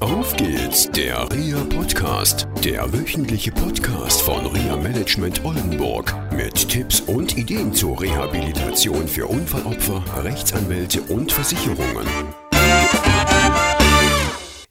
Auf geht's, der RIA Podcast, der wöchentliche Podcast von RIA Management Oldenburg mit Tipps und Ideen zur Rehabilitation für Unfallopfer, Rechtsanwälte und Versicherungen.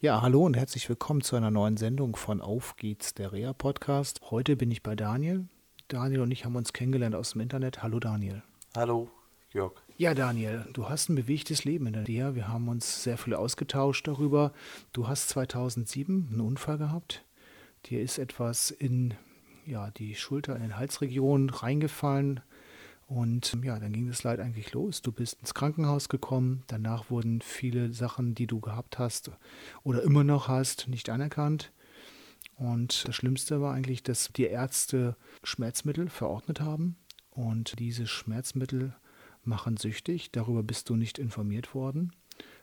Ja, hallo und herzlich willkommen zu einer neuen Sendung von Auf geht's, der RIA Podcast. Heute bin ich bei Daniel. Daniel und ich haben uns kennengelernt aus dem Internet. Hallo Daniel. Hallo, Jörg. Ja, Daniel, du hast ein bewegtes Leben in dir. Wir haben uns sehr viel ausgetauscht darüber. Du hast 2007 einen Unfall gehabt. Dir ist etwas in ja, die Schulter, in den Halsregion reingefallen. Und ja, dann ging das Leid eigentlich los. Du bist ins Krankenhaus gekommen. Danach wurden viele Sachen, die du gehabt hast oder immer noch hast, nicht anerkannt. Und das Schlimmste war eigentlich, dass die Ärzte Schmerzmittel verordnet haben. Und diese Schmerzmittel machen süchtig. Darüber bist du nicht informiert worden.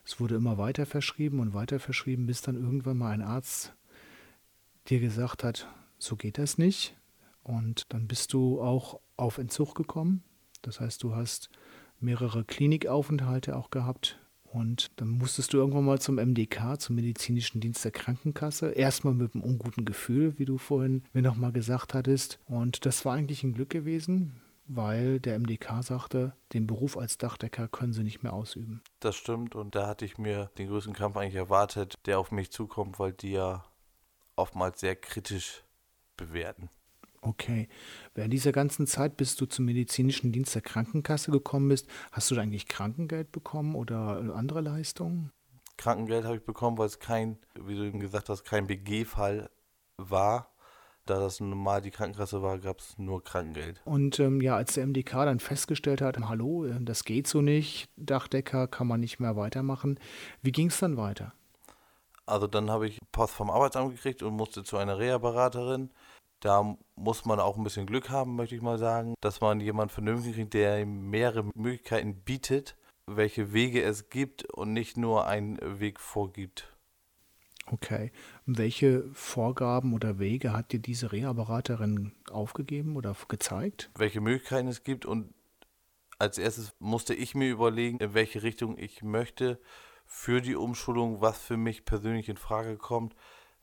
Es wurde immer weiter verschrieben und weiter verschrieben, bis dann irgendwann mal ein Arzt dir gesagt hat, so geht das nicht. Und dann bist du auch auf Entzug gekommen. Das heißt, du hast mehrere Klinikaufenthalte auch gehabt. Und dann musstest du irgendwann mal zum MDK, zum Medizinischen Dienst der Krankenkasse. Erstmal mit einem unguten Gefühl, wie du vorhin mir nochmal gesagt hattest. Und das war eigentlich ein Glück gewesen weil der MDK sagte, den Beruf als Dachdecker können sie nicht mehr ausüben. Das stimmt und da hatte ich mir den größten Kampf eigentlich erwartet, der auf mich zukommt, weil die ja oftmals sehr kritisch bewerten. Okay. Während dieser ganzen Zeit, bis du zum medizinischen Dienst der Krankenkasse gekommen bist, hast du da eigentlich Krankengeld bekommen oder andere Leistungen? Krankengeld habe ich bekommen, weil es kein, wie du eben gesagt hast, kein BG-Fall war da das normal die Krankenkasse war, gab es nur Krankengeld. Und ähm, ja, als der MDK dann festgestellt hat, hallo, äh, das geht so nicht, Dachdecker kann man nicht mehr weitermachen, wie ging es dann weiter? Also dann habe ich Post vom Arbeitsamt gekriegt und musste zu einer Reha-Beraterin. Da muss man auch ein bisschen Glück haben, möchte ich mal sagen, dass man jemanden vernünftig kriegt, der mehrere Möglichkeiten bietet, welche Wege es gibt und nicht nur einen Weg vorgibt. Okay. Welche Vorgaben oder Wege hat dir diese Reha-Beraterin aufgegeben oder gezeigt? Welche Möglichkeiten es gibt und als erstes musste ich mir überlegen, in welche Richtung ich möchte für die Umschulung, was für mich persönlich in Frage kommt,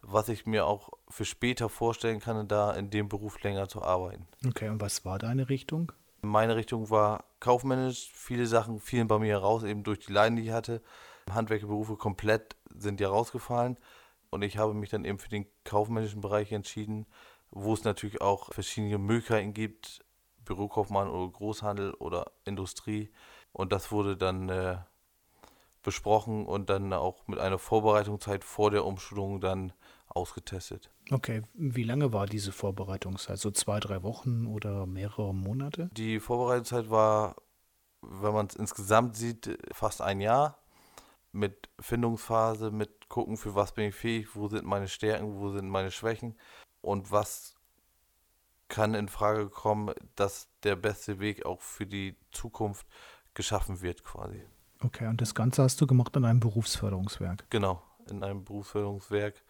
was ich mir auch für später vorstellen kann, da in dem Beruf länger zu arbeiten. Okay, und was war deine Richtung? Meine Richtung war kaufmännisch. Viele Sachen fielen bei mir heraus, eben durch die Leiden, die ich hatte. Handwerkerberufe komplett sind ja rausgefallen. Und ich habe mich dann eben für den kaufmännischen Bereich entschieden, wo es natürlich auch verschiedene Möglichkeiten gibt, Bürokaufmann oder Großhandel oder Industrie. Und das wurde dann äh, besprochen und dann auch mit einer Vorbereitungszeit vor der Umschulung dann ausgetestet. Okay, wie lange war diese Vorbereitungszeit? So zwei, drei Wochen oder mehrere Monate? Die Vorbereitungszeit war, wenn man es insgesamt sieht, fast ein Jahr mit Findungsphase, mit gucken, für was bin ich fähig, wo sind meine Stärken, wo sind meine Schwächen und was kann in Frage kommen, dass der beste Weg auch für die Zukunft geschaffen wird quasi. Okay, und das Ganze hast du gemacht in einem Berufsförderungswerk? Genau, in einem Berufsförderungswerk,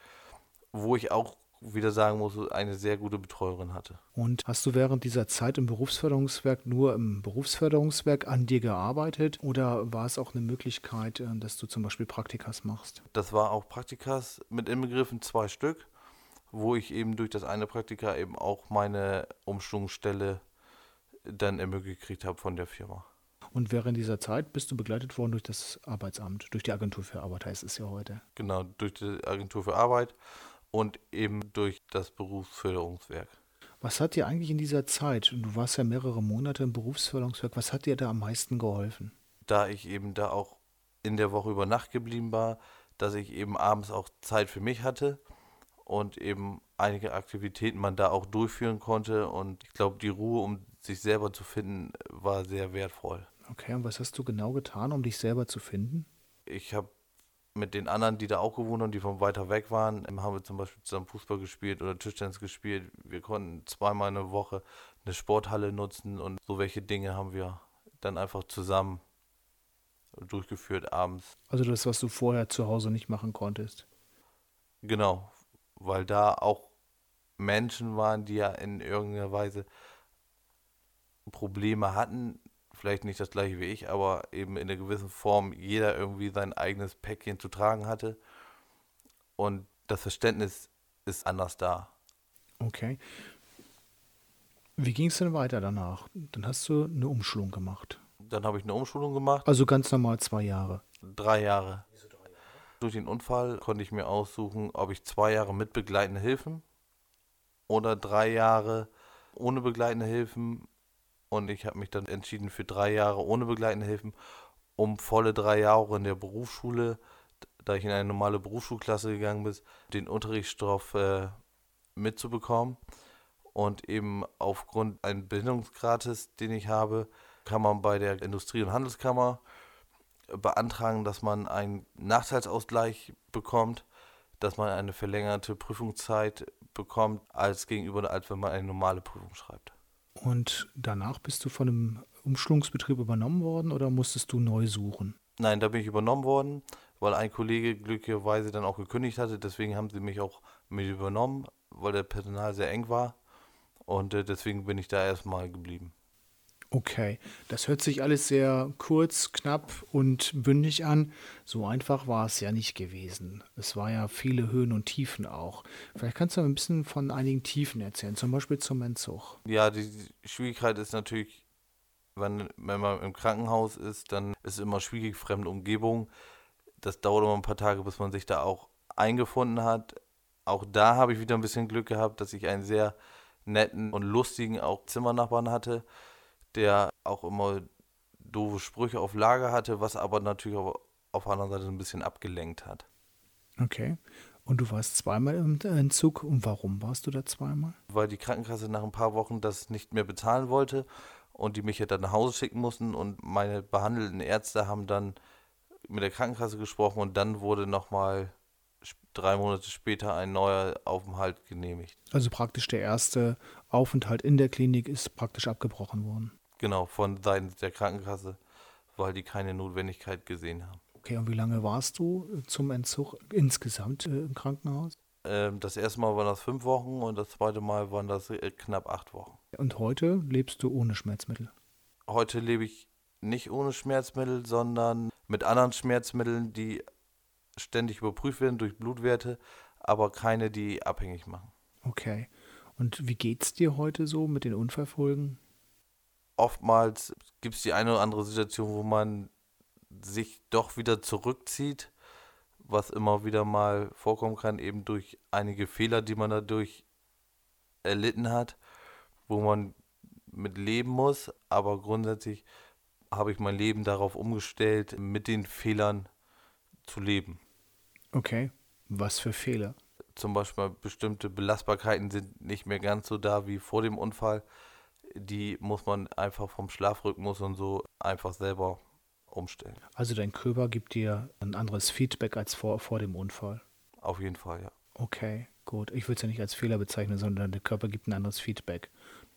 wo ich auch wieder sagen muss, eine sehr gute Betreuerin hatte. Und hast du während dieser Zeit im Berufsförderungswerk nur im Berufsförderungswerk an dir gearbeitet oder war es auch eine Möglichkeit, äh, dass du zum Beispiel Praktikas machst? Das war auch Praktikas mit inbegriffen zwei Stück, wo ich eben durch das eine Praktika eben auch meine Umschulungsstelle dann ermöglicht gekriegt habe von der Firma. Und während dieser Zeit bist du begleitet worden durch das Arbeitsamt, durch die Agentur für Arbeit heißt es ja heute. Genau, durch die Agentur für Arbeit und eben durch das Berufsförderungswerk. Was hat dir eigentlich in dieser Zeit, und du warst ja mehrere Monate im Berufsförderungswerk, was hat dir da am meisten geholfen? Da ich eben da auch in der Woche über Nacht geblieben war, dass ich eben abends auch Zeit für mich hatte und eben einige Aktivitäten man da auch durchführen konnte. Und ich glaube, die Ruhe, um sich selber zu finden, war sehr wertvoll. Okay, und was hast du genau getan, um dich selber zu finden? Ich habe mit den anderen, die da auch gewohnt haben, die von weiter weg waren, haben wir zum Beispiel zusammen Fußball gespielt oder Tischtennis gespielt. Wir konnten zweimal in der Woche eine Sporthalle nutzen und so welche Dinge haben wir dann einfach zusammen durchgeführt abends. Also das, was du vorher zu Hause nicht machen konntest. Genau, weil da auch Menschen waren, die ja in irgendeiner Weise Probleme hatten, vielleicht nicht das gleiche wie ich, aber eben in einer gewissen Form jeder irgendwie sein eigenes Päckchen zu tragen hatte. und das Verständnis ist anders da. Okay. Wie ging es denn weiter danach? Dann hast du eine Umschulung gemacht. Dann habe ich eine Umschulung gemacht. Also ganz normal zwei Jahre. Drei Jahre. Durch den Unfall konnte ich mir aussuchen, ob ich zwei Jahre mit begleitenden Hilfen oder drei Jahre ohne begleitende Hilfen. Und ich habe mich dann entschieden für drei Jahre ohne begleitende Hilfen, um volle drei Jahre in der Berufsschule, da ich in eine normale Berufsschulklasse gegangen bin, den Unterrichtsstoff äh, mitzubekommen. Und eben aufgrund eines Bildungsgrates, den ich habe, kann man bei der Industrie- und Handelskammer beantragen, dass man einen Nachteilsausgleich bekommt, dass man eine verlängerte Prüfungszeit bekommt, als gegenüber, als wenn man eine normale Prüfung schreibt. Und danach bist du von einem Umschulungsbetrieb übernommen worden oder musstest du neu suchen? Nein, da bin ich übernommen worden, weil ein Kollege glücklicherweise dann auch gekündigt hatte. Deswegen haben sie mich auch mit übernommen, weil der Personal sehr eng war. Und äh, deswegen bin ich da erstmal geblieben. Okay, das hört sich alles sehr kurz, knapp und bündig an. So einfach war es ja nicht gewesen. Es war ja viele Höhen und Tiefen auch. Vielleicht kannst du ein bisschen von einigen Tiefen erzählen, zum Beispiel zum Entzug. Ja, die Schwierigkeit ist natürlich, wenn, wenn man im Krankenhaus ist, dann ist es immer schwierig, fremde Umgebung. Das dauert immer ein paar Tage, bis man sich da auch eingefunden hat. Auch da habe ich wieder ein bisschen Glück gehabt, dass ich einen sehr netten und lustigen auch Zimmernachbarn hatte der auch immer doofe Sprüche auf Lager hatte, was aber natürlich auch auf der anderen Seite ein bisschen abgelenkt hat. Okay. Und du warst zweimal im Entzug. Und warum warst du da zweimal? Weil die Krankenkasse nach ein paar Wochen das nicht mehr bezahlen wollte und die mich ja dann nach Hause schicken mussten und meine behandelten Ärzte haben dann mit der Krankenkasse gesprochen und dann wurde nochmal drei Monate später ein neuer Aufenthalt genehmigt. Also praktisch der erste Aufenthalt in der Klinik ist praktisch abgebrochen worden. Genau, von Seiten der Krankenkasse, weil die keine Notwendigkeit gesehen haben. Okay, und wie lange warst du zum Entzug insgesamt äh, im Krankenhaus? Ähm, das erste Mal waren das fünf Wochen und das zweite Mal waren das äh, knapp acht Wochen. Und heute lebst du ohne Schmerzmittel? Heute lebe ich nicht ohne Schmerzmittel, sondern mit anderen Schmerzmitteln, die ständig überprüft werden durch Blutwerte, aber keine, die abhängig machen. Okay. Und wie geht's dir heute so mit den Unfallfolgen? Oftmals gibt es die eine oder andere Situation, wo man sich doch wieder zurückzieht, was immer wieder mal vorkommen kann, eben durch einige Fehler, die man dadurch erlitten hat, wo man mit leben muss. Aber grundsätzlich habe ich mein Leben darauf umgestellt, mit den Fehlern zu leben. Okay, was für Fehler? Zum Beispiel bestimmte Belastbarkeiten sind nicht mehr ganz so da wie vor dem Unfall die muss man einfach vom Schlafrhythmus und so einfach selber umstellen. Also dein Körper gibt dir ein anderes Feedback als vor, vor dem Unfall? Auf jeden Fall, ja. Okay, gut. Ich würde es ja nicht als Fehler bezeichnen, sondern der Körper gibt ein anderes Feedback.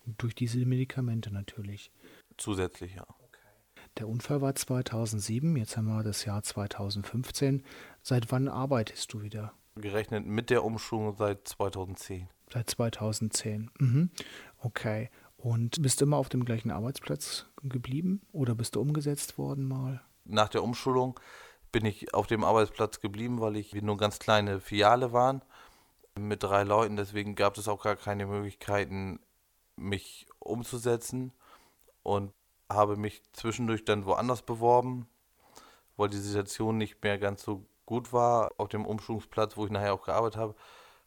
Durch diese Medikamente natürlich. Zusätzlich, ja. Der Unfall war 2007, jetzt haben wir das Jahr 2015. Seit wann arbeitest du wieder? Gerechnet mit der Umschulung seit 2010. Seit 2010. Mhm. Okay. Und bist du immer auf dem gleichen Arbeitsplatz geblieben oder bist du umgesetzt worden mal? Nach der Umschulung bin ich auf dem Arbeitsplatz geblieben, weil ich nur ganz kleine Filiale waren mit drei Leuten. Deswegen gab es auch gar keine Möglichkeiten, mich umzusetzen und habe mich zwischendurch dann woanders beworben, weil die Situation nicht mehr ganz so gut war auf dem Umschulungsplatz, wo ich nachher auch gearbeitet habe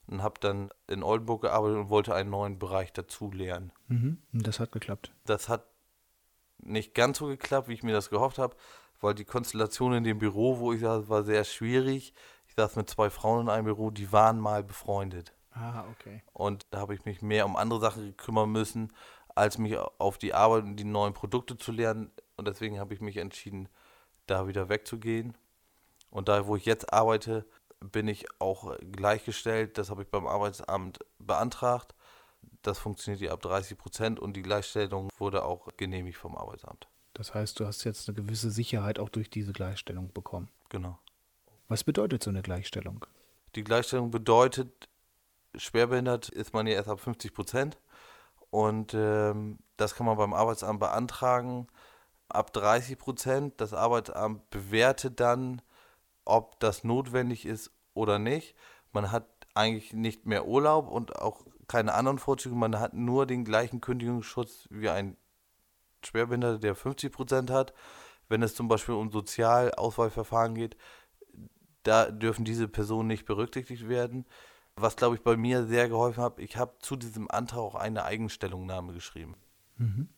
und habe dann in Oldenburg gearbeitet und wollte einen neuen Bereich dazu lernen. Mhm. Und das hat geklappt. Das hat nicht ganz so geklappt, wie ich mir das gehofft habe, weil die Konstellation in dem Büro, wo ich saß, war sehr schwierig. Ich saß mit zwei Frauen in einem Büro, die waren mal befreundet. Ah, okay. Und da habe ich mich mehr um andere Sachen kümmern müssen, als mich auf die Arbeit und die neuen Produkte zu lernen. Und deswegen habe ich mich entschieden, da wieder wegzugehen. Und da, wo ich jetzt arbeite, bin ich auch gleichgestellt. Das habe ich beim Arbeitsamt beantragt. Das funktioniert hier ab 30 Prozent und die Gleichstellung wurde auch genehmigt vom Arbeitsamt. Das heißt, du hast jetzt eine gewisse Sicherheit auch durch diese Gleichstellung bekommen. Genau. Was bedeutet so eine Gleichstellung? Die Gleichstellung bedeutet, schwerbehindert ist man ja erst ab 50 Prozent und ähm, das kann man beim Arbeitsamt beantragen ab 30 Prozent. Das Arbeitsamt bewertet dann ob das notwendig ist oder nicht. Man hat eigentlich nicht mehr Urlaub und auch keine anderen Vorzüge. Man hat nur den gleichen Kündigungsschutz wie ein Schwerbehinderter, der 50 Prozent hat. Wenn es zum Beispiel um Sozialauswahlverfahren geht, da dürfen diese Personen nicht berücksichtigt werden. Was, glaube ich, bei mir sehr geholfen hat, ich habe zu diesem Antrag auch eine Eigenstellungnahme geschrieben. Mhm.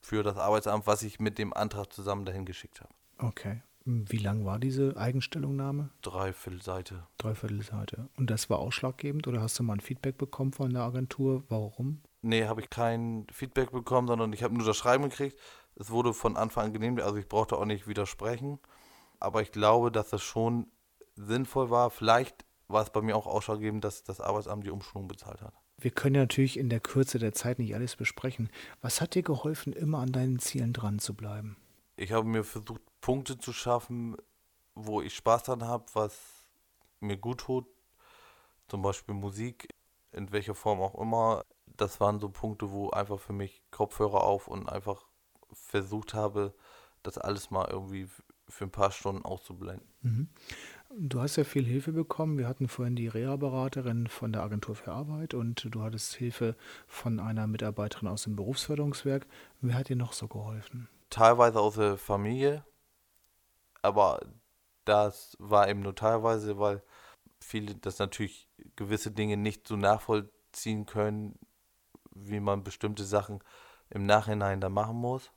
Für das Arbeitsamt, was ich mit dem Antrag zusammen dahin geschickt habe. Okay. Wie lang war diese Eigenstellungnahme? Dreiviertel Seite. Dreiviertel Seite. Und das war ausschlaggebend oder hast du mal ein Feedback bekommen von der Agentur? Warum? Nee, habe ich kein Feedback bekommen, sondern ich habe nur das Schreiben gekriegt. Es wurde von Anfang an genehmigt, also ich brauchte auch nicht widersprechen. Aber ich glaube, dass das schon sinnvoll war. Vielleicht war es bei mir auch ausschlaggebend, dass das Arbeitsamt die Umschulung bezahlt hat. Wir können ja natürlich in der Kürze der Zeit nicht alles besprechen. Was hat dir geholfen, immer an deinen Zielen dran zu bleiben? Ich habe mir versucht, Punkte zu schaffen, wo ich Spaß dran habe, was mir gut tut. Zum Beispiel Musik, in welcher Form auch immer. Das waren so Punkte, wo einfach für mich Kopfhörer auf und einfach versucht habe, das alles mal irgendwie für ein paar Stunden auszublenden. Mhm. Du hast ja viel Hilfe bekommen. Wir hatten vorhin die Reha-Beraterin von der Agentur für Arbeit und du hattest Hilfe von einer Mitarbeiterin aus dem Berufsförderungswerk. Wer hat dir noch so geholfen? Teilweise aus der Familie, aber das war eben nur teilweise, weil viele das natürlich gewisse Dinge nicht so nachvollziehen können, wie man bestimmte Sachen im Nachhinein da machen muss.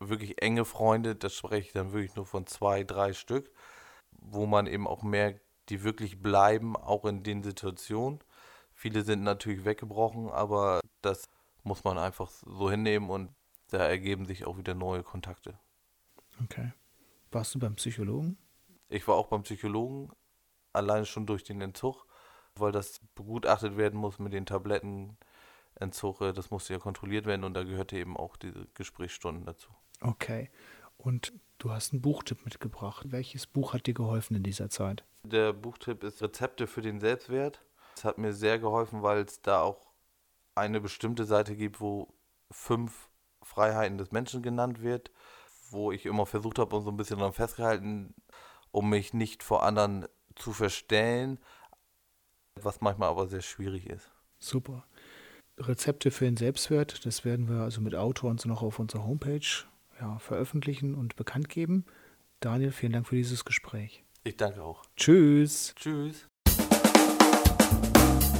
Wirklich enge Freunde, das spreche ich dann wirklich nur von zwei, drei Stück wo man eben auch merkt, die wirklich bleiben, auch in den Situationen. Viele sind natürlich weggebrochen, aber das muss man einfach so hinnehmen und da ergeben sich auch wieder neue Kontakte. Okay. Warst du beim Psychologen? Ich war auch beim Psychologen, alleine schon durch den Entzug, weil das begutachtet werden muss mit den Tablettenentzug. Äh, das musste ja kontrolliert werden und da gehörte eben auch diese Gesprächsstunden dazu. Okay. Und du hast einen Buchtipp mitgebracht. Welches Buch hat dir geholfen in dieser Zeit? Der Buchtipp ist Rezepte für den Selbstwert. Es hat mir sehr geholfen, weil es da auch eine bestimmte Seite gibt, wo fünf Freiheiten des Menschen genannt wird, wo ich immer versucht habe und so ein bisschen daran festgehalten, um mich nicht vor anderen zu verstellen, was manchmal aber sehr schwierig ist. Super. Rezepte für den Selbstwert, das werden wir also mit Autor und so noch auf unserer Homepage ja, veröffentlichen und bekannt geben. Daniel, vielen Dank für dieses Gespräch. Ich danke auch. Tschüss. Tschüss.